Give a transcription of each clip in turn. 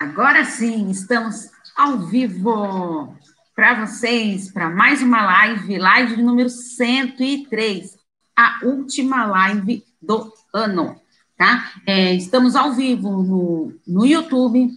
Agora sim, estamos ao vivo para vocês, para mais uma live, live número 103, a última live do ano, tá? É, estamos ao vivo no, no YouTube,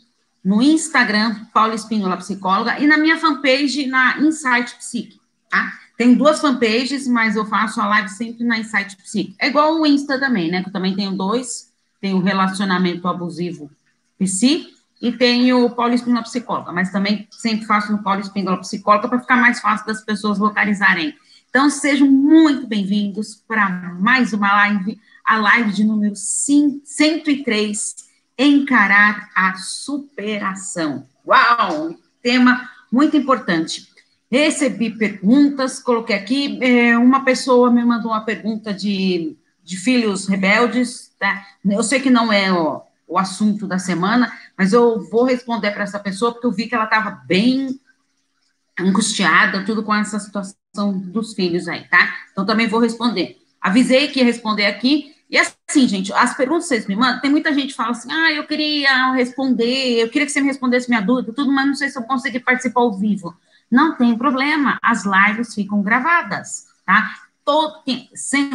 no Instagram, Paula Espínola Psicóloga, e na minha fanpage, na Insight Psique, tá? Tem duas fanpages, mas eu faço a live sempre na Insight Psique. É igual o Insta também, né? Que eu também tenho dois, tem o relacionamento abusivo Psi e tenho o Paulo Espíndola Psicóloga, mas também sempre faço no Paulo Espíndola Psicóloga para ficar mais fácil das pessoas localizarem. Então, sejam muito bem-vindos para mais uma live, a live de número 103, Encarar a Superação. Uau! Tema muito importante. Recebi perguntas, coloquei aqui, é, uma pessoa me mandou uma pergunta de, de filhos rebeldes, tá? Eu sei que não é o, o assunto da semana, mas eu vou responder para essa pessoa, porque eu vi que ela estava bem angustiada, tudo com essa situação dos filhos aí, tá? Então, também vou responder. Avisei que ia responder aqui, e assim, gente, as perguntas que vocês me mandam, tem muita gente que fala assim, ah, eu queria responder, eu queria que você me respondesse minha dúvida, tudo, mas não sei se eu consegui participar ao vivo. Não tem problema, as lives ficam gravadas, tá? todo,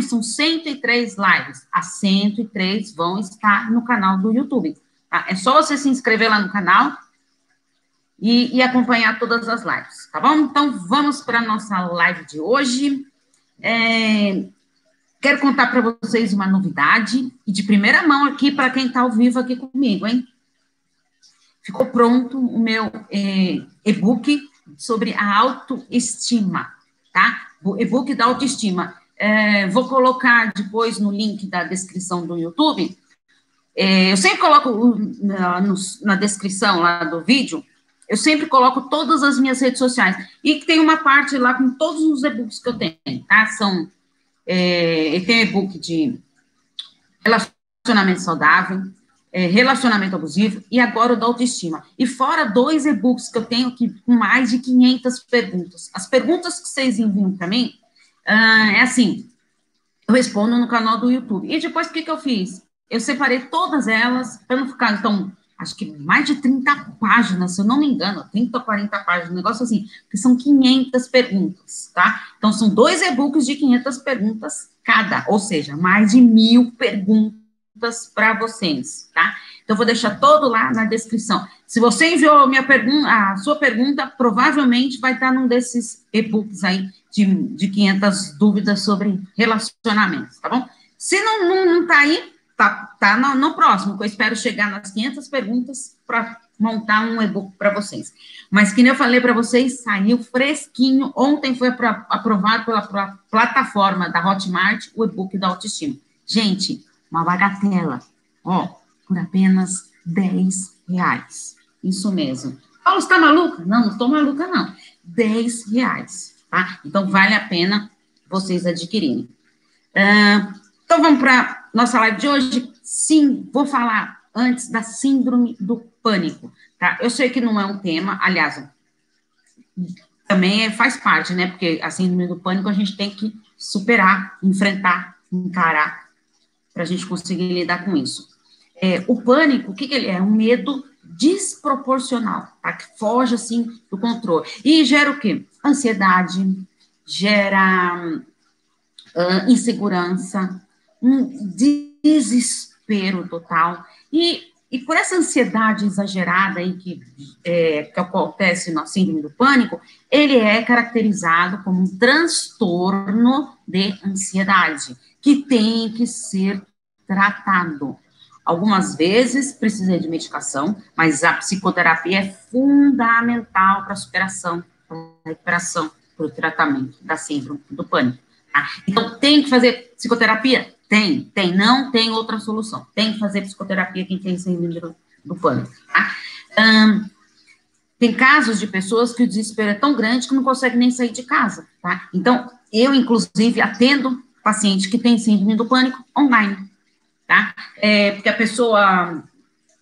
são 103 lives, as 103 vão estar no canal do YouTube. Tá? É só você se inscrever lá no canal e, e acompanhar todas as lives, tá bom? Então, vamos para a nossa live de hoje. É, quero contar para vocês uma novidade, e de primeira mão aqui, para quem está ao vivo aqui comigo, hein? Ficou pronto o meu é, e-book sobre a autoestima, tá? o e-book da autoestima. É, vou colocar depois no link da descrição do YouTube. É, eu sempre coloco na, na descrição lá do vídeo, eu sempre coloco todas as minhas redes sociais. E tem uma parte lá com todos os e-books que eu tenho, tá? São. É, tem e-book de relacionamento saudável, é, relacionamento abusivo e agora o da autoestima. E fora dois e-books que eu tenho aqui com mais de 500 perguntas. As perguntas que vocês enviam para mim uh, é assim, eu respondo no canal do YouTube. E depois o que, que eu fiz? Eu separei todas elas para não ficar, então, acho que mais de 30 páginas, se eu não me engano, 30 ou 40 páginas, um negócio assim, que são 500 perguntas, tá? Então, são dois e-books de 500 perguntas cada, ou seja, mais de mil perguntas para vocês, tá? Então, vou deixar todo lá na descrição. Se você enviou minha pergunta, a sua pergunta, provavelmente vai estar num desses e-books aí de, de 500 dúvidas sobre relacionamentos, tá bom? Se não, não, não tá aí, tá, tá no, no próximo, que eu espero chegar nas 500 perguntas para montar um e-book para vocês. Mas, que nem eu falei para vocês, saiu fresquinho. Ontem foi aprovado pela plataforma da Hotmart o e-book da autoestima. Gente, uma bagatela, ó, por apenas 10 reais. Isso mesmo. Paulo, está maluca? Não, não estou maluca, não. 10 reais, tá? Então, vale a pena vocês adquirirem. Uh, então, vamos para nossa live de hoje. Sim, vou falar antes da síndrome do pânico, tá? Eu sei que não é um tema, aliás, também é, faz parte, né? Porque a síndrome do pânico a gente tem que superar, enfrentar, encarar para a gente conseguir lidar com isso. É, o pânico, o que, que ele é? Um medo desproporcional, tá? Que foge, assim, do controle. E gera o quê? Ansiedade, gera uh, insegurança, um desespero total. E, e por essa ansiedade exagerada aí que, é, que acontece na síndrome do pânico, ele é caracterizado como um transtorno de ansiedade que tem que ser tratado. Algumas vezes precisa de medicação, mas a psicoterapia é fundamental para a superação, para a recuperação, para o tratamento da síndrome do pânico. Tá? Então, tem que fazer psicoterapia? Tem, tem. Não tem outra solução. Tem que fazer psicoterapia quem tem síndrome do, pânico. Tá? Um, tem casos de pessoas que o desespero é tão grande que não conseguem nem sair de casa, tá? Então, eu, inclusive, atendo paciente que tem síndrome do pânico online, tá? É, porque a pessoa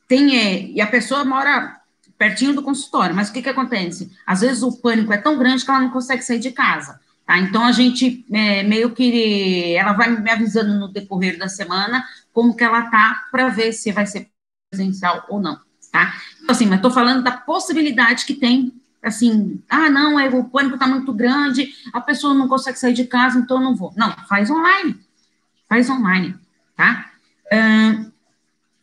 tem, é, e a pessoa mora pertinho do consultório, mas o que que acontece? Às vezes o pânico é tão grande que ela não consegue sair de casa, tá? Então, a gente, é, meio que, ela vai me avisando no decorrer da semana como que ela tá, para ver se vai ser presencial ou não, tá? Então, assim, mas estou falando da possibilidade que tem, assim, ah, não, é, o pânico está muito grande, a pessoa não consegue sair de casa, então não vou. Não, faz online, faz online, tá?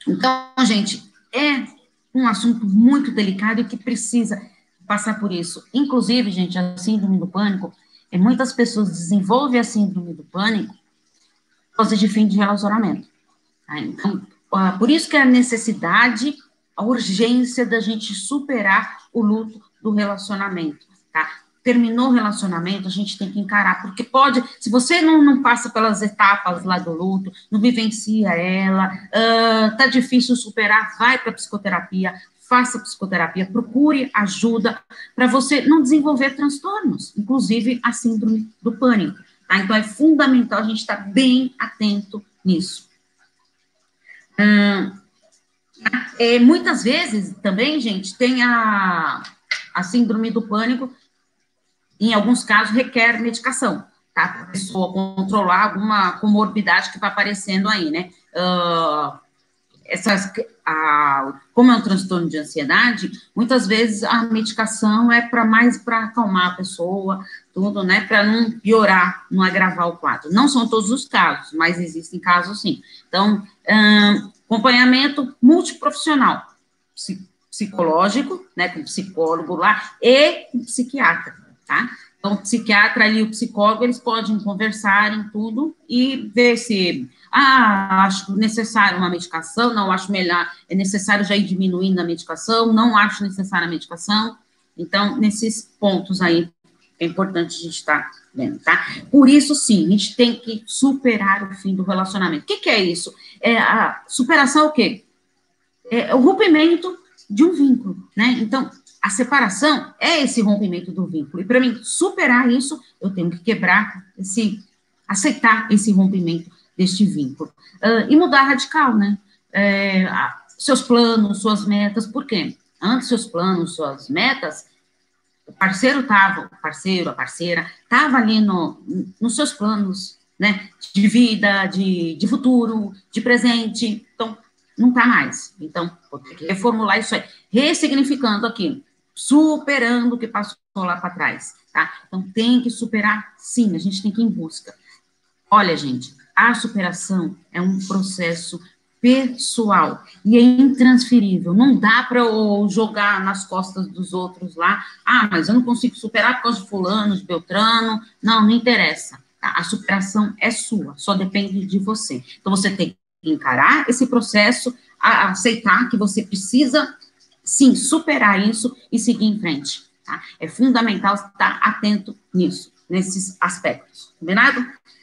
Então, gente, é um assunto muito delicado e que precisa passar por isso. Inclusive, gente, a síndrome do pânico, é, muitas pessoas desenvolvem a síndrome do pânico por causa de fim de relacionamento. Tá? Então, uh, por isso que a necessidade, a urgência da gente superar o luto do relacionamento, tá? Terminou o relacionamento, a gente tem que encarar, porque pode, se você não, não passa pelas etapas lá do luto, não vivencia ela, uh, tá difícil superar, vai para psicoterapia, faça psicoterapia, procure ajuda para você não desenvolver transtornos, inclusive a síndrome do pânico. Tá? Então é fundamental a gente estar tá bem atento nisso. Hum, é, muitas vezes também, gente, tem a, a síndrome do pânico, em alguns casos requer medicação, tá? Para a pessoa controlar alguma comorbidade que vai aparecendo aí, né? Uh, essas, a, como é um transtorno de ansiedade, muitas vezes a medicação é para mais para acalmar a pessoa, tudo, né, para não piorar, não agravar o quadro. Não são todos os casos, mas existem casos sim. Então, hum, acompanhamento multiprofissional, psicológico, né, com psicólogo lá, e com psiquiatra, tá? Então, o psiquiatra e o psicólogo, eles podem conversar em tudo e ver se, ah, acho necessário uma medicação, não acho melhor, é necessário já ir diminuindo a medicação, não acho necessária a medicação. Então, nesses pontos aí, é importante a gente estar tá vendo, tá? Por isso, sim, a gente tem que superar o fim do relacionamento. O que, que é isso? É a superação é o quê? É o rompimento de um vínculo, né? Então, a separação é esse rompimento do vínculo. E para mim superar isso, eu tenho que quebrar esse, aceitar esse rompimento deste vínculo. Uh, e mudar radical, né? É, seus planos, suas metas, por quê? Antes, seus planos, suas metas, o parceiro estava, o parceiro, a parceira, estava ali no, nos seus planos, né? De vida, de, de futuro, de presente. Então, não está mais. Então, vou ter que reformular isso aí, ressignificando aquilo superando o que passou lá para trás, tá? Então tem que superar, sim, a gente tem que ir em busca. Olha, gente, a superação é um processo pessoal e é intransferível. Não dá para jogar nas costas dos outros lá. Ah, mas eu não consigo superar por causa de fulano, de Beltrano. Não, não interessa. Tá? A superação é sua, só depende de você. Então você tem que encarar esse processo, aceitar que você precisa sim, superar isso e seguir em frente. Tá? É fundamental estar atento nisso, nesses aspectos, combinado?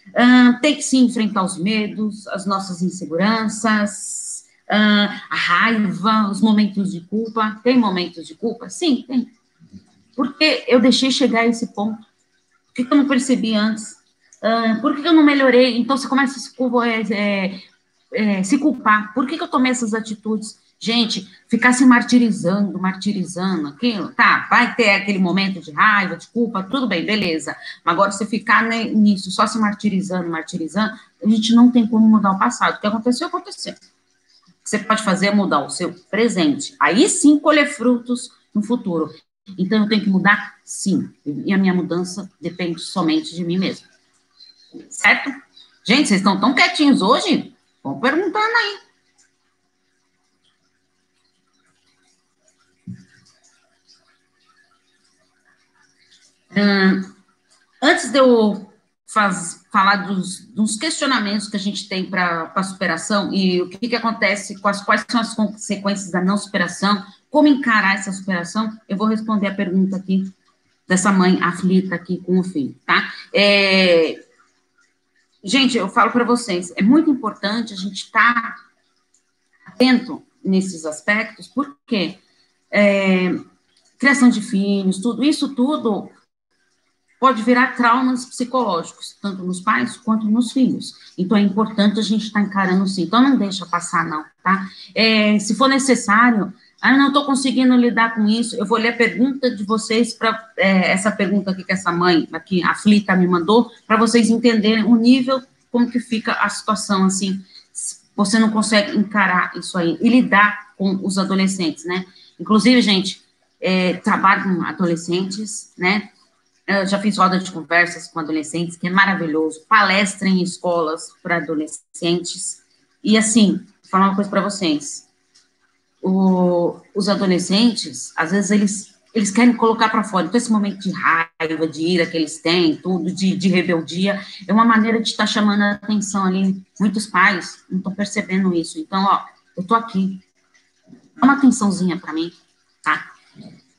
Uh, tem que sim enfrentar os medos, as nossas inseguranças, uh, a raiva, os momentos de culpa. Tem momentos de culpa? Sim, tem. Porque eu deixei chegar a esse ponto? Por que, eu não percebi antes? Uh, por que, eu não melhorei? Então você começa a se, é, é, se culpar. Por que, que eu tomei essas atitudes? Gente, ficar se martirizando, martirizando aquilo, tá, vai ter aquele momento de raiva, de culpa, tudo bem, beleza. Mas agora você ficar nisso, só se martirizando, martirizando, a gente não tem como mudar o passado. O que aconteceu, aconteceu. O que você pode fazer é mudar o seu presente. Aí sim colher frutos no futuro. Então eu tenho que mudar? Sim. E a minha mudança depende somente de mim mesmo. Certo? Gente, vocês estão tão quietinhos hoje? Vão perguntando aí. Hum, antes de eu faz, falar dos, dos, questionamentos que a gente tem para a superação e o que, que acontece, quais, quais são as consequências da não superação, como encarar essa superação, eu vou responder a pergunta aqui dessa mãe aflita aqui com o filho, tá? É, gente, eu falo para vocês, é muito importante a gente estar tá atento nesses aspectos, porque é, criação de filhos, tudo isso tudo pode virar traumas psicológicos, tanto nos pais quanto nos filhos. Então, é importante a gente estar tá encarando sim. Então, não deixa passar, não, tá? É, se for necessário, ah, não estou conseguindo lidar com isso, eu vou ler a pergunta de vocês, para é, essa pergunta aqui que essa mãe aqui, aflita, me mandou, para vocês entenderem o nível, como que fica a situação, assim, você não consegue encarar isso aí, e lidar com os adolescentes, né? Inclusive, gente, é, trabalho com adolescentes, né? Eu já fiz roda de conversas com adolescentes, que é maravilhoso. Palestra em escolas para adolescentes. E assim, vou falar uma coisa para vocês. O, os adolescentes, às vezes, eles, eles querem colocar para fora. Então, esse momento de raiva, de ira que eles têm, tudo, de, de rebeldia, é uma maneira de estar tá chamando a atenção ali. Muitos pais não estão percebendo isso. Então, ó, eu tô aqui. Dá uma atençãozinha para mim, tá?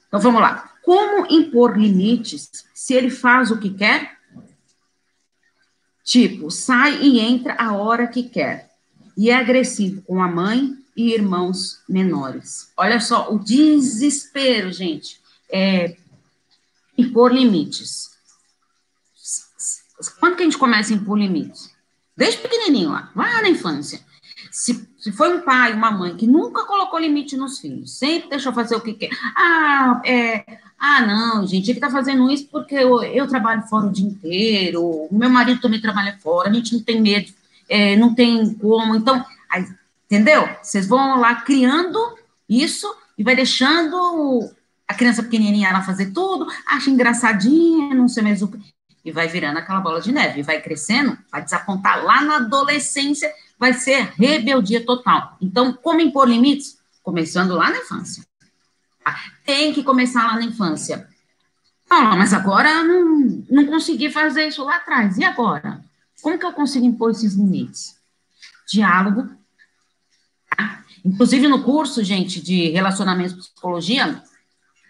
Então, vamos lá. Como impor limites se ele faz o que quer? Tipo, sai e entra a hora que quer. E é agressivo com a mãe e irmãos menores. Olha só, o desespero, gente, é impor limites. Quando que a gente começa a impor limites? Desde pequenininho lá, lá na infância. Se, se foi um pai, uma mãe que nunca colocou limite nos filhos, sempre deixou fazer o que quer. Ah, é, ah, não, gente, ele está fazendo isso porque eu, eu, trabalho fora o dia inteiro, o meu marido também trabalha fora, a gente não tem medo, é, não tem como. Então, aí, entendeu? Vocês vão lá criando isso e vai deixando a criança pequenininha lá fazer tudo, acha engraçadinha, não sei mais o que. E vai virando aquela bola de neve, e vai crescendo, vai desapontar lá na adolescência, vai ser rebeldia total. Então, como impor limites? Começando lá na infância. Tem que começar lá na infância. Ah, mas agora não, não consegui fazer isso lá atrás. E agora? Como que eu consigo impor esses limites? Diálogo. Tá? Inclusive, no curso, gente, de relacionamento e psicologia,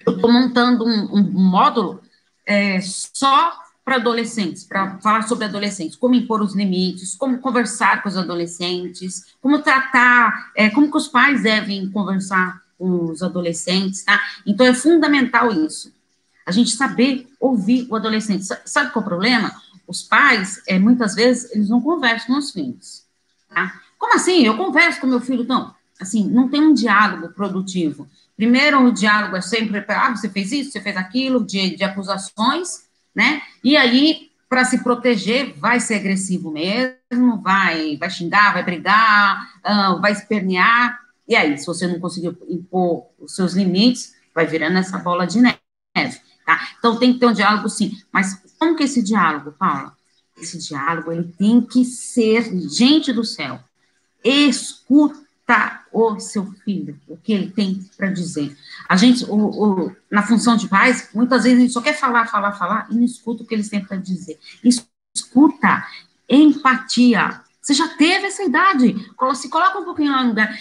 eu estou montando um, um módulo é, só para adolescentes, para falar sobre adolescentes, como impor os limites, como conversar com os adolescentes, como tratar, é, como que os pais devem conversar com os adolescentes, tá? Então é fundamental isso. A gente saber ouvir o adolescente. Sabe qual é o problema? Os pais, é, muitas vezes, eles não conversam com os filhos. Tá? Como assim? Eu converso com meu filho, não. Assim, não tem um diálogo produtivo. Primeiro, o diálogo é sempre, ah, você fez isso, você fez aquilo, de, de acusações, né? E aí, para se proteger, vai ser agressivo mesmo, vai, vai xingar, vai brigar, uh, vai espernear, e aí, se você não conseguiu impor os seus limites, vai virando essa bola de neve, tá? Então, tem que ter um diálogo, sim. Mas como que esse diálogo, Paula? Esse diálogo, ele tem que ser, gente do céu, escuta o seu filho, o que ele tem para dizer. A gente, o, o, na função de pais, muitas vezes a gente só quer falar, falar, falar e não escuta o que eles têm para dizer. Escuta, empatia, você já teve essa idade. Se coloca um pouquinho lá no lugar.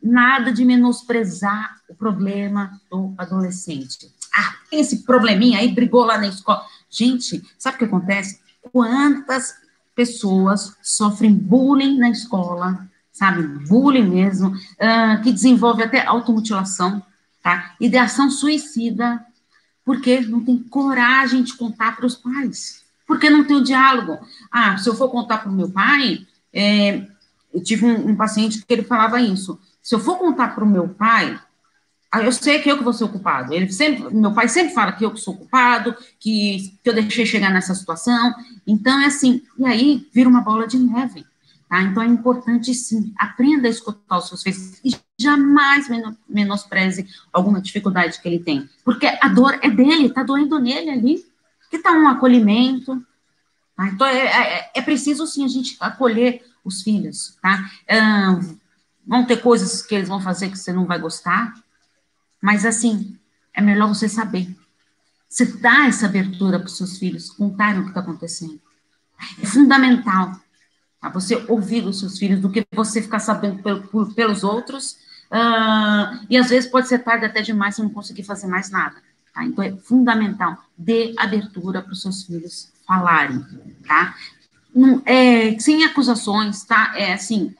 Nada de menosprezar o problema do adolescente. Ah, tem esse probleminha aí, brigou lá na escola. Gente, sabe o que acontece? Quantas pessoas sofrem bullying na escola, sabe? Bullying mesmo, uh, que desenvolve até automutilação, tá? Ideação suicida, porque não tem coragem de contar para os pais. Porque não tem o diálogo. Ah, se eu for contar para o meu pai, é, eu tive um, um, paciente que ele falava isso. Se eu for contar para o meu pai, eu sei que eu que vou ser ocupado. Ele sempre, meu pai sempre fala que eu que sou ocupado, que, que eu deixei chegar nessa situação. Então é assim, e aí vira uma bola de neve. Tá? Então é importante sim, aprenda a escutar os seus filhos e jamais menospreze alguma dificuldade que ele tem, porque a dor é dele, está doendo nele ali, que está um acolhimento, Tá? Então, é, é, é, preciso, sim, a gente acolher os filhos, tá? vão ter coisas que eles vão fazer que você não vai gostar, mas, assim, é melhor você saber. Você dá essa abertura para os seus filhos contarem o que está acontecendo. É fundamental tá? você ouvir os seus filhos do que você ficar sabendo pelo, pelos outros, uh, e às vezes pode ser tarde até demais você não conseguir fazer mais nada. Tá? Então, é fundamental, dê abertura para os seus filhos falarem, tá? Não, é, sem acusações, tá? É assim,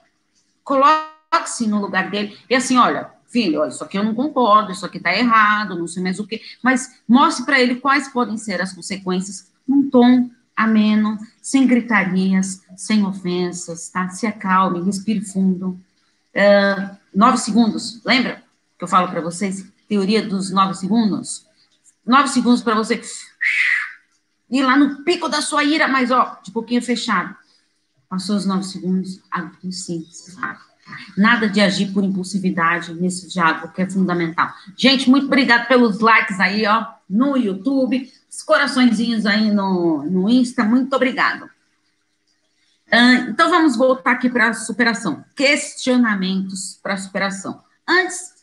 coloque-se no lugar dele e assim, olha, filho, olha, isso aqui eu não concordo, isso aqui tá errado, não sei mais o que, mas mostre para ele quais podem ser as consequências num tom ameno, sem gritarias, sem ofensas, tá? Se acalme, respire fundo. Uh, nove segundos, lembra que eu falo para vocês? Teoria dos nove segundos? Nove segundos para você ir lá no pico da sua ira, mas ó, de pouquinho fechado. Passou os nove segundos, abre sim, sabe? Nada de agir por impulsividade nesse diálogo que é fundamental. Gente, muito obrigado pelos likes aí, ó, no YouTube, os coraçõezinhos aí no, no Insta, muito obrigado. Uh, então, vamos voltar aqui para a superação. Questionamentos para a superação. Antes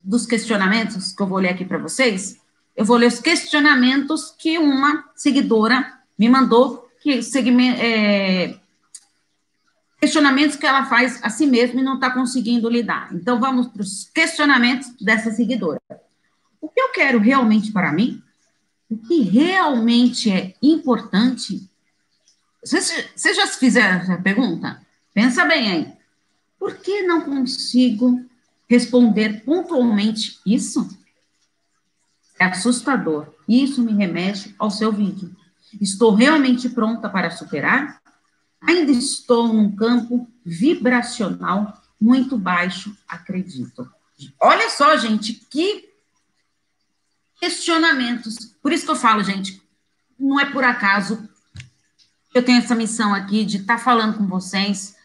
dos questionamentos que eu vou ler aqui para vocês, eu vou ler os questionamentos que uma seguidora me mandou, que segmento, é, questionamentos que ela faz a si mesma e não está conseguindo lidar. Então, vamos para os questionamentos dessa seguidora. O que eu quero realmente para mim? O que realmente é importante? Você já se fizeram essa pergunta? Pensa bem aí. Por que não consigo responder pontualmente isso? É assustador. Isso me remete ao seu vídeo. Estou realmente pronta para superar? Ainda estou num campo vibracional muito baixo, acredito. Olha só, gente, que questionamentos. Por isso que eu falo, gente, não é por acaso eu tenho essa missão aqui de estar tá falando com vocês.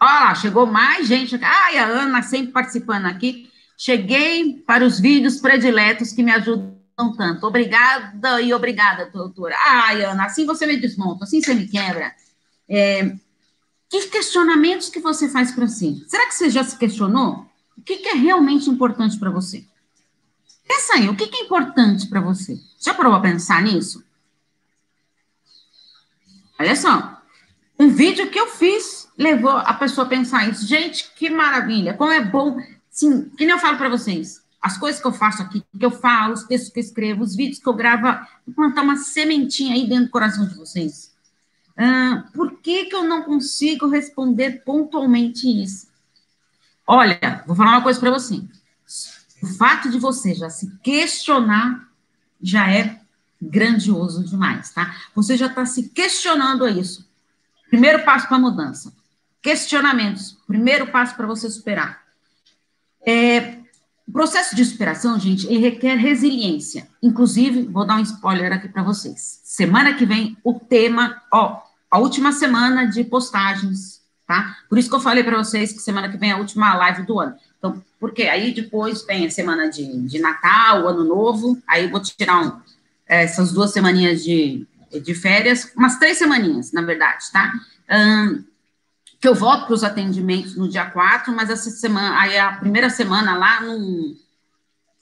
Olha lá, chegou mais gente. Ai, a Ana sempre participando aqui. Cheguei para os vídeos prediletos que me ajudam tanto. Obrigada e obrigada, doutora. Ai, Ana, assim você me desmonta, assim você me quebra. É, que questionamentos que você faz para si? Será que você já se questionou? O que, que é realmente importante para você? Pensa aí, o que, que é importante para você? Já provou a pensar nisso? Olha só, um vídeo que eu fiz levou a pessoa a pensar isso. Gente, que maravilha, como é bom. Sim, que nem eu falo para vocês, as coisas que eu faço aqui, que eu falo, os textos que eu escrevo, os vídeos que eu gravo, plantar uma sementinha aí dentro do coração de vocês. Por que, que eu não consigo responder pontualmente isso? Olha, vou falar uma coisa para você. O fato de você já se questionar já é grandioso demais, tá? Você já está se questionando a isso. Primeiro passo para a mudança. Questionamentos. Primeiro passo para você superar. É, o processo de superação, gente, ele requer resiliência. Inclusive, vou dar um spoiler aqui para vocês. Semana que vem, o tema, ó, a última semana de postagens, tá? Por isso que eu falei para vocês que semana que vem é a última live do ano. Então, porque aí depois vem a semana de, de Natal, Ano Novo, aí vou tirar um, essas duas semaninhas de, de férias, umas três semaninhas, na verdade, tá? Um, que eu volto para os atendimentos no dia 4, mas essa semana, aí a primeira semana lá, não,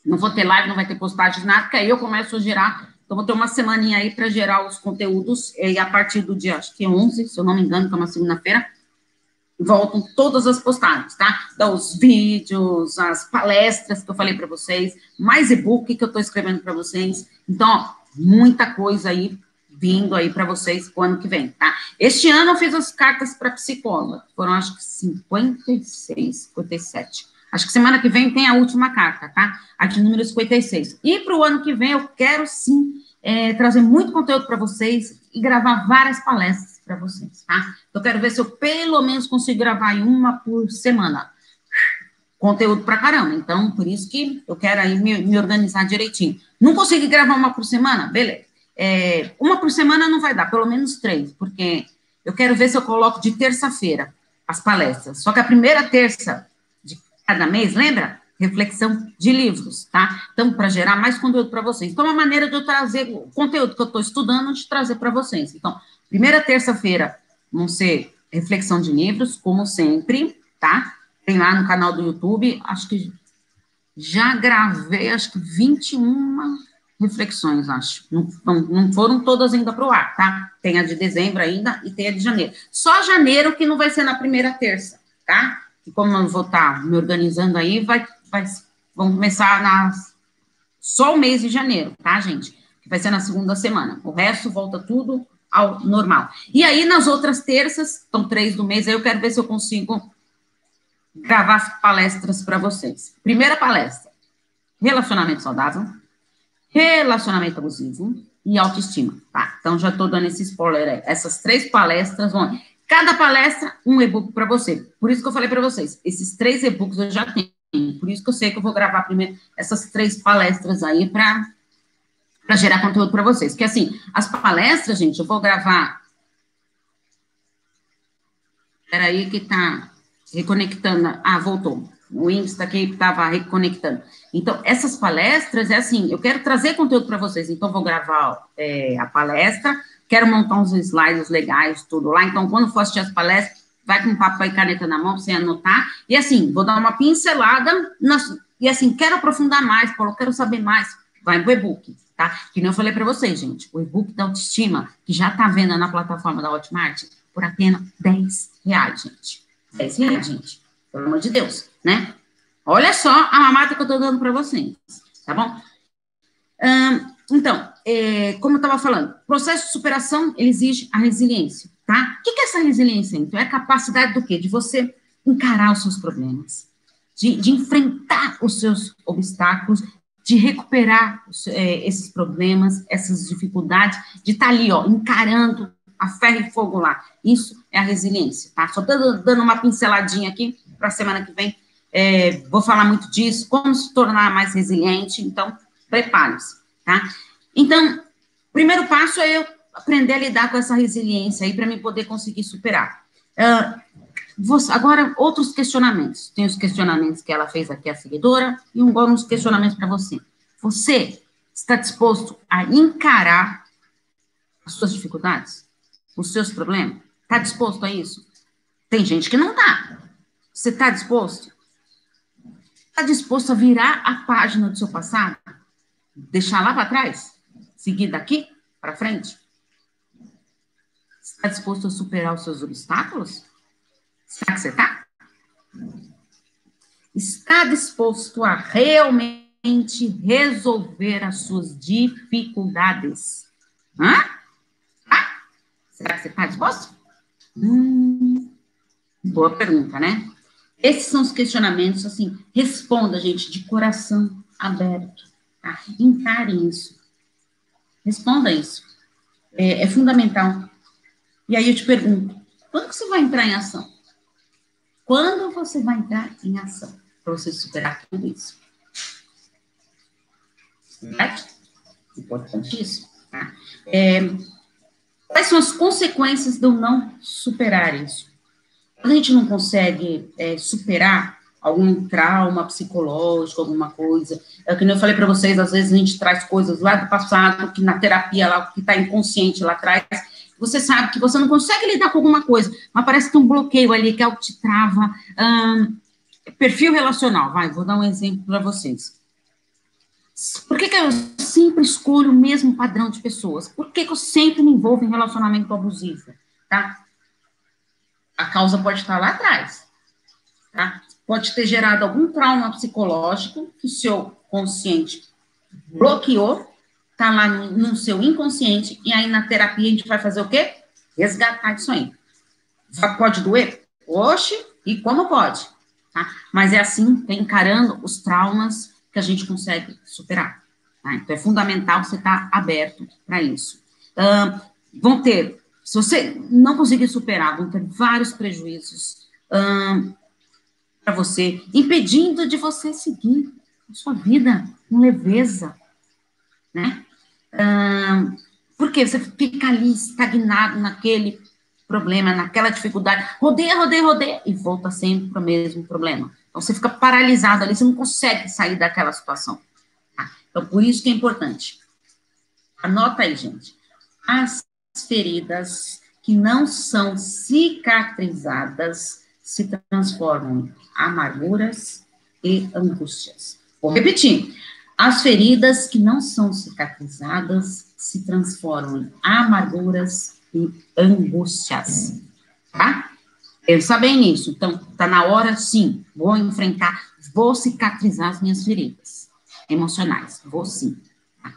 não vou ter live, não vai ter postagem, nada, porque aí eu começo a gerar então, vou ter uma semaninha aí para gerar os conteúdos, e a partir do dia, acho que 11, se eu não me engano, que é uma segunda-feira, voltam todas as postagens, tá? Então, os vídeos, as palestras que eu falei para vocês, mais e-book que eu estou escrevendo para vocês. Então, ó, muita coisa aí vindo aí para vocês o ano que vem, tá? Este ano eu fiz as cartas para psicóloga, foram acho que 56, 57. Acho que semana que vem tem a última carta, tá? A de número 56. E para o ano que vem eu quero sim é, trazer muito conteúdo para vocês e gravar várias palestras para vocês, tá? Eu quero ver se eu pelo menos consigo gravar uma por semana. Conteúdo para caramba. Então, por isso que eu quero aí me, me organizar direitinho. Não consigo gravar uma por semana? Beleza. É, uma por semana não vai dar, pelo menos três, porque eu quero ver se eu coloco de terça-feira as palestras. Só que a primeira terça cada mês, lembra? Reflexão de livros, tá? Então, para gerar mais conteúdo para vocês. Então, é uma maneira de eu trazer o conteúdo que eu estou estudando, de trazer para vocês. Então, primeira terça-feira vão ser reflexão de livros, como sempre, tá? Tem lá no canal do YouTube, acho que já gravei, acho que 21 reflexões, acho. Não, não, foram todas ainda para o ar, tá? Tem a de dezembro ainda e tem a de janeiro. Só janeiro que não vai ser na primeira terça, tá? que como eu vou estar tá me organizando aí, vai, vai, vamos começar nas, só o mês de janeiro, tá, gente? Que vai ser na segunda semana. O resto volta tudo ao normal. E aí, nas outras terças, são três do mês, aí eu quero ver se eu consigo gravar as palestras para vocês. Primeira palestra: relacionamento saudável, relacionamento abusivo e autoestima, tá? Então, já estou dando esse spoiler aí. Essas três palestras vão. Cada palestra, um e-book para você. Por isso que eu falei para vocês, esses três e-books eu já tenho. Por isso que eu sei que eu vou gravar primeiro essas três palestras aí para para gerar conteúdo para vocês. Porque assim, as palestras, gente, eu vou gravar. Espera aí que tá reconectando. Ah, voltou. O Insta aqui estava reconectando. Então, essas palestras é assim, eu quero trazer conteúdo para vocês, então vou gravar é, a palestra, quero montar uns slides legais, tudo lá. Então, quando for assistir as palestras, vai com papel e caneta na mão você anotar. E assim, vou dar uma pincelada, nas, e assim, quero aprofundar mais, Paulo, quero saber mais. Vai no e-book, tá? Que nem eu falei para vocês, gente, o e-book da autoestima, que já está vendo na plataforma da Hotmart, por apenas 10 reais, gente. 10 reais, gente. Pelo amor de Deus, né? Olha só a mamata que eu estou dando para vocês, tá bom? então, é, como eu estava falando, processo de superação, ele exige a resiliência, tá? O que, que é essa resiliência, então? É a capacidade do quê? De você encarar os seus problemas, de, de enfrentar os seus obstáculos, de recuperar é, esses problemas, essas dificuldades, de estar tá ali, ó, encarando a ferro e fogo lá. Isso é a resiliência, tá? Só dando uma pinceladinha aqui para a semana que vem. É, vou falar muito disso, como se tornar mais resiliente, então prepare-se, tá? Então, primeiro passo é eu aprender a lidar com essa resiliência aí para me poder conseguir superar. Uh, você, agora, outros questionamentos. Tem os questionamentos que ela fez aqui, a seguidora, e agora uns questionamentos para você. Você está disposto a encarar as suas dificuldades? Os seus problemas? Está disposto a isso? Tem gente que não está. Você está disposto? Está disposto a virar a página do seu passado? Deixar lá para trás? Seguir daqui para frente? Está disposto a superar os seus obstáculos? Será que você está? Está disposto a realmente resolver as suas dificuldades? Hã? Tá? Será que você está disposto? Hum, boa pergunta, né? Esses são os questionamentos, assim, responda, gente, de coração aberto, tá? Encare isso. Responda isso. É, é fundamental. E aí eu te pergunto, quando você vai entrar em ação? Quando você vai entrar em ação para você superar tudo isso? Certo? Importante isso. Tá? É, quais são as consequências de eu não superar isso? Quando a gente não consegue é, superar algum trauma psicológico, alguma coisa, é que eu falei para vocês, às vezes a gente traz coisas lá do passado, que na terapia, lá, que está inconsciente lá atrás, você sabe que você não consegue lidar com alguma coisa, mas parece que tem um bloqueio ali que é o que te trava. perfil relacional, vai, vou dar um exemplo para vocês. Por que, que eu sempre escolho o mesmo padrão de pessoas? Por que, que eu sempre me envolvo em relacionamento abusivo? Tá? A causa pode estar lá atrás. Tá? Pode ter gerado algum trauma psicológico que o seu consciente bloqueou tá lá no, seu inconsciente, e aí na terapia a gente vai fazer o quê? Resgatar isso aí. Pode doer? Oxe, e como pode? Tá? Mas é assim, é encarando os traumas que a gente consegue superar. Tá? Então é fundamental você estar tá aberto para isso. Uh, vão ter, se você não conseguir superar, vão ter vários prejuízos uh, para você, impedindo de você seguir a sua vida com leveza, né? Hum, porque você fica ali estagnado naquele problema, naquela dificuldade, rodeia, rodeia, rodeia, e volta sempre para o mesmo problema. Então, você fica paralisado ali, você não consegue sair daquela situação. Tá? Então, por isso que é importante. Anota aí, gente. As feridas que não são cicatrizadas se transformam em amarguras e angústias. Vou repetir. As feridas que não são cicatrizadas se transformam em amarguras e angústias, tá? Pensa bem nisso. Então, tá na hora, sim, vou enfrentar, vou cicatrizar as minhas feridas emocionais, vou sim.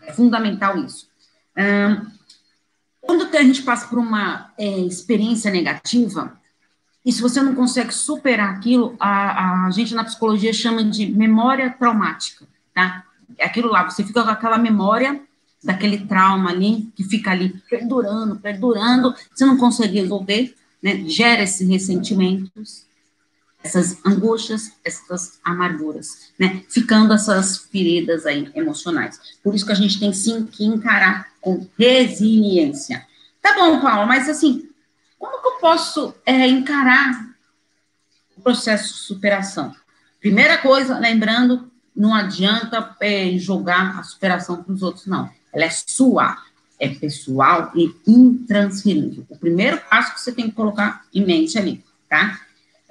É fundamental isso. Hum, quando a gente passa por uma é, experiência negativa, e se você não consegue superar aquilo, a, a gente na psicologia chama de memória traumática, tá? é aquilo lá, você fica com aquela memória daquele trauma ali, que fica ali perdurando, perdurando, você não consegue resolver, né? Gera esses ressentimentos, essas angústias, essas amarguras, né? Ficando essas feridas aí emocionais. Por isso que a gente tem sim que encarar com resiliência. Tá bom, Paula, mas assim, como que eu posso é, encarar o processo de superação. Primeira coisa, lembrando, não adianta é, jogar a superação para os outros, não. Ela é sua, é pessoal e intransferível. O primeiro passo que você tem que colocar em mente ali, tá?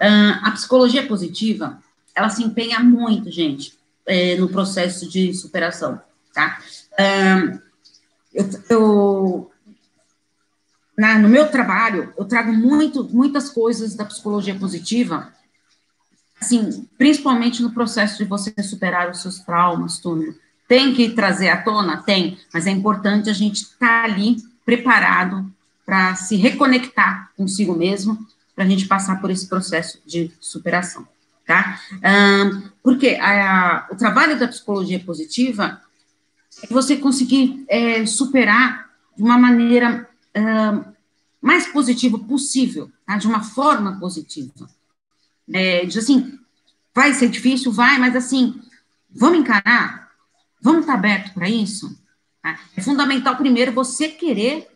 Uh, a psicologia positiva, ela se empenha muito, gente, é, no processo de superação, tá? Uh, eu, eu na, no meu trabalho, eu trago muito, muitas coisas da psicologia positiva, assim, principalmente no processo de você superar os seus traumas, tudo. Tem que trazer à tona? Tem, mas é importante a gente estar tá ali preparado para se reconectar consigo mesmo, para a gente passar por esse processo de superação, tá? Um, porque a, o trabalho da psicologia positiva você conseguir é, superar de uma maneira uh, mais positiva possível, tá? de uma forma positiva. É, assim, vai ser difícil, vai, mas assim, vamos encarar, vamos estar aberto para isso. Tá? É fundamental, primeiro, você querer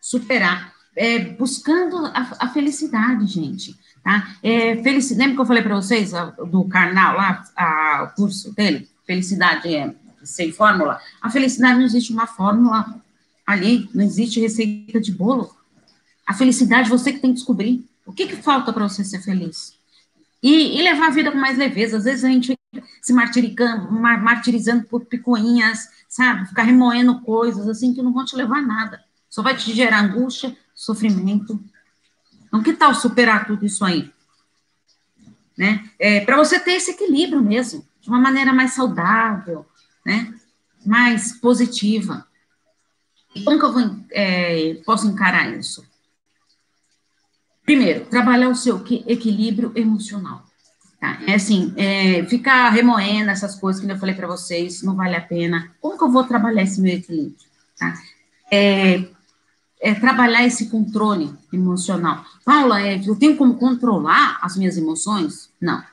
superar, é, buscando a, a, felicidade, gente. Tá? É, felicidade, lembra que eu falei para vocês a, do Karnal lá, a, o curso dele? Felicidade é sem fórmula. A felicidade não existe uma fórmula ali, não existe receita de bolo. A felicidade você que tem que descobrir. O que, que falta para você ser feliz? E, e, levar a vida com mais leveza. Às vezes a gente se martirizando, martirizando por picuinhas, sabe? Ficar remoendo coisas assim que não vão te levar a nada. Só vai te gerar angústia, sofrimento. Então, que tal superar tudo isso aí? Né? É, para você ter esse equilíbrio mesmo, de uma maneira mais saudável, né? mais positiva. E como que eu vou, é, posso encarar isso? Primeiro, trabalhar o seu equilíbrio emocional. Tá? É assim, é, ficar remoendo essas coisas que eu falei para vocês, não vale a pena. Como que eu vou trabalhar esse meu equilíbrio? Tá? É, é trabalhar esse controle emocional. Paula, é, eu tenho como controlar as minhas emoções? Não.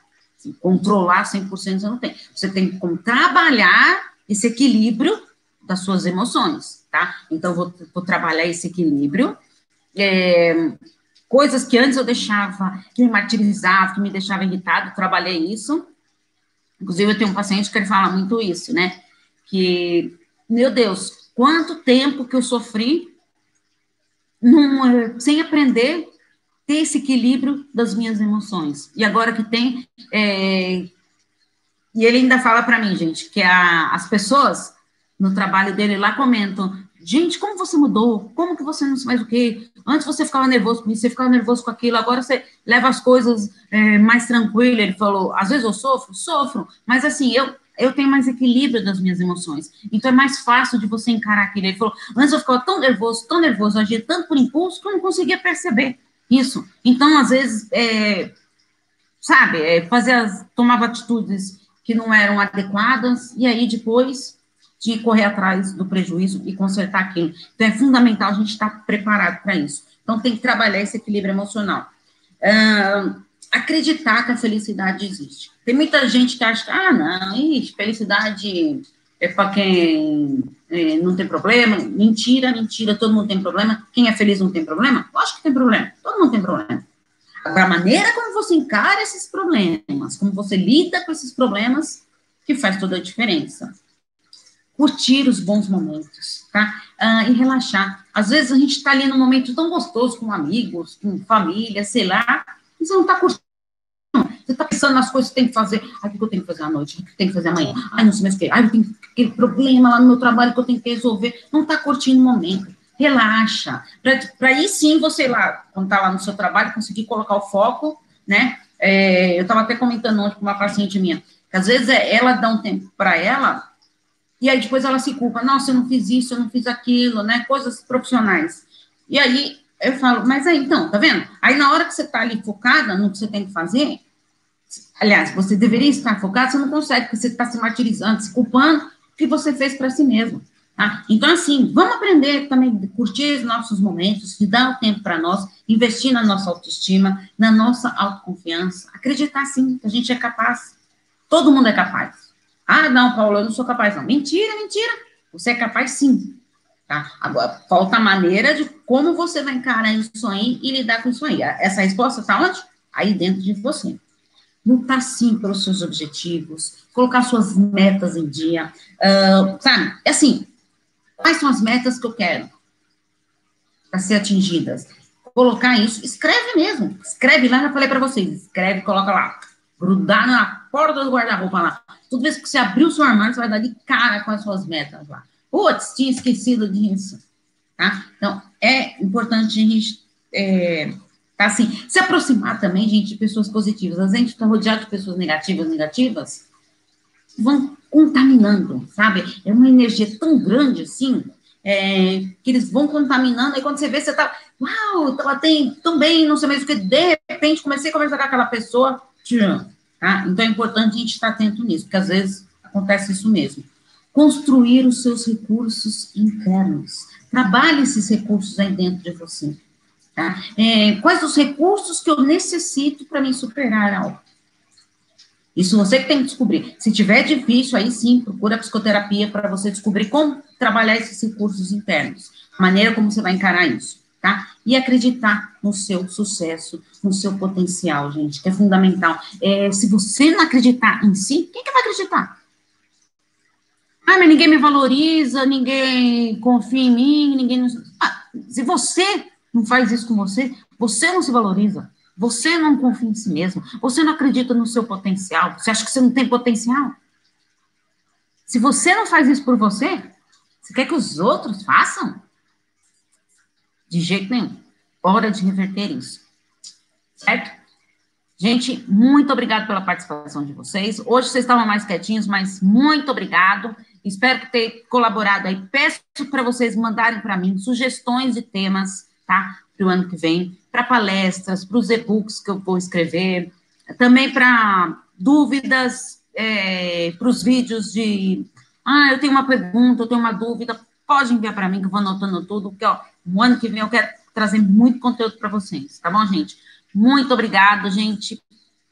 Assim, controlar 100% você não tem. Você tem como trabalhar esse equilíbrio das suas emoções, tá? Então, vou, vou trabalhar esse equilíbrio. É, coisas que antes eu deixava, que me martirizava, que me deixava irritado, trabalhei isso. Inclusive, eu tenho um paciente que ele fala muito isso, né? Que, meu Deus, quanto tempo que eu sofri num, sem aprender ter esse equilíbrio das minhas emoções. E agora que tem, é, e ele ainda fala para mim, gente, que a, as pessoas no trabalho dele lá comentam, gente, como você mudou? Como que você não faz o quê? Antes você ficava nervoso com isso, você ficava nervoso com aquilo, agora você leva as coisas é, mais tranquilo. Ele falou, às vezes eu sofro, sofro, mas assim, eu, eu tenho mais equilíbrio das minhas emoções. Então é mais fácil de você encarar aquilo. Ele falou, antes eu ficava tão nervoso, tão nervoso, agia tanto por impulso que eu não conseguia perceber isso. Então, às vezes, é, sabe, é, fazia, tomava atitudes que não eram adequadas, e aí depois de correr atrás do prejuízo e consertar aquilo. Então, é fundamental a gente estar preparado para isso. Então, tem que trabalhar esse equilíbrio emocional. Uh, acreditar que a felicidade existe. Tem muita gente que acha que, ah, não, ixi, felicidade é para quem é, não tem problema. Mentira, mentira, todo mundo tem problema. Quem é feliz não tem problema? Lógico que tem problema, todo mundo tem problema. Agora, a maneira como você encara esses problemas, como você lida com esses problemas, que faz toda a diferença. Curtir os bons momentos, tá? Ah, e relaxar. Às vezes a gente está ali num momento tão gostoso com amigos, com família, sei lá, e você não está curtindo. Você está pensando nas coisas que tem que fazer. Ai, o que eu tenho que fazer à noite? O que eu tenho que fazer amanhã? Ai, não sei mais o que. Ai, eu tenho aquele problema lá no meu trabalho que eu tenho que resolver. Não está curtindo o momento relaxa. Para aí sim você lá, quando está lá no seu trabalho, conseguir colocar o foco, né? É, eu estava até comentando ontem com uma paciente minha, que às vezes é, ela dá um tempo para ela, e aí depois ela se culpa, nossa, eu não fiz isso, eu não fiz aquilo, né? Coisas profissionais. E aí eu falo, mas aí então, tá vendo? Aí na hora que você está ali focada no que você tem que fazer, aliás, você deveria estar focado, você não consegue, porque você está se martirizando, se culpando, o que você fez para si mesmo. Tá? Então, assim, vamos aprender também, curtir os nossos momentos, de dar o tempo para nós, investir na nossa autoestima, na nossa autoconfiança, acreditar sim que a gente é capaz. Todo mundo é capaz. Ah, não, Paulo, eu não sou capaz, não. Mentira, mentira. Você é capaz sim. Tá? Agora, falta a maneira de como você vai encarar isso aí e lidar com isso aí. Essa resposta está onde? aí dentro de você. Lutar sim pelos seus objetivos, colocar suas metas em dia, uh, sabe? É assim, quais são as metas que eu quero para ser atingidas? Colocar isso, escreve mesmo, escreve lá, já falei para vocês, escreve, coloca lá, grudar na porta do guarda-roupa lá. Toda vez que você abrir o seu armário, você vai dar de cara com as suas metas lá. Putz, tinha esquecido disso. Tá? Então, é importante a gente é, assim, se aproximar também, gente, de pessoas positivas. A gente está rodeado de pessoas negativas, negativas, vão contaminando, sabe? É uma energia tão grande assim, é, que eles vão contaminando, aí quando você vê, você tá, uau, ela tem tão bem, não sei mais o que, de repente comecei a conversar com aquela pessoa, tchum, tá? Então é importante a gente estar atento nisso, porque às vezes acontece isso mesmo. Construir os seus recursos internos. Trabalhe esses recursos aí dentro de você. Tá? É, quais os recursos que eu necessito para me superar algo? Isso você que tem que descobrir. Se tiver difícil, aí sim, procura psicoterapia para você descobrir como trabalhar esses recursos internos, a maneira como você vai encarar isso, tá? E acreditar no seu sucesso, no seu potencial, gente, que é fundamental. É, se você não acreditar em si, quem que vai acreditar? Ah, mas ninguém me valoriza, ninguém confia em mim, ninguém. Ah, se você não faz isso com você, você não se valoriza, você não confia em si mesmo, você não acredita no seu potencial, você acha que você não tem potencial. Se você não faz isso por você, você quer que os outros façam? De jeito nenhum. Hora de reverter isso. Certo? Gente, muito obrigado pela participação de vocês. Hoje vocês estavam mais quietinhos, mas muito obrigado. Espero tenha colaborado aí. Peço para vocês mandarem para mim sugestões de temas tá? Para o ano que vem, para palestras, para os e-books que eu vou escrever, também para dúvidas, é, para os vídeos de. Ah, eu tenho uma pergunta, eu tenho uma dúvida, pode enviar para mim, que eu vou anotando tudo, porque ó, no ano que vem eu quero trazer muito conteúdo para vocês, tá bom, gente? Muito obrigado, gente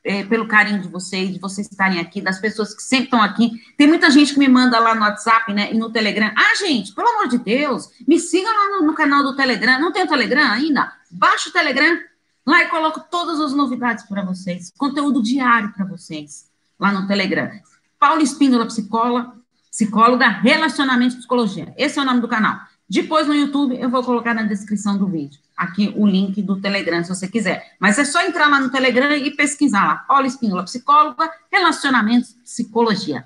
é, pelo carinho de vocês, de vocês estarem aqui, das pessoas que sempre estão aqui. Tem muita gente que me manda lá no WhatsApp, né, e no Telegram. Ah, gente, pelo amor de Deus, me siga lá no, no canal do Telegram. Não tem o Telegram ainda? Baixa o Telegram. Lá eu coloco todas as novidades para vocês, conteúdo diário para vocês, lá no Telegram. Paula Espíndola, psicóloga, psicóloga, relacionamento e psicologia. Esse é o nome do canal. Depois no YouTube eu vou colocar na descrição do vídeo aqui o link do Telegram, se você quiser. Mas é só entrar lá no Telegram e pesquisar lá. Paula Espínola, psicóloga, relacionamentos, psicologia.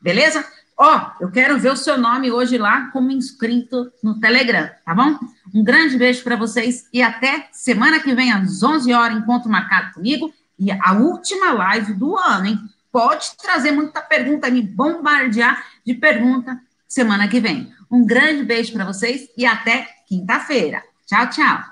Beleza? Ó, eu quero ver o seu nome hoje lá como inscrito no Telegram, tá bom? Um grande beijo para vocês e até semana que vem às 11 horas, encontro marcado comigo e a última live do ano, hein? Pode trazer muita pergunta, me bombardear de pergunta semana que vem. Um grande beijo para vocês e até quinta-feira. Tchau, tchau.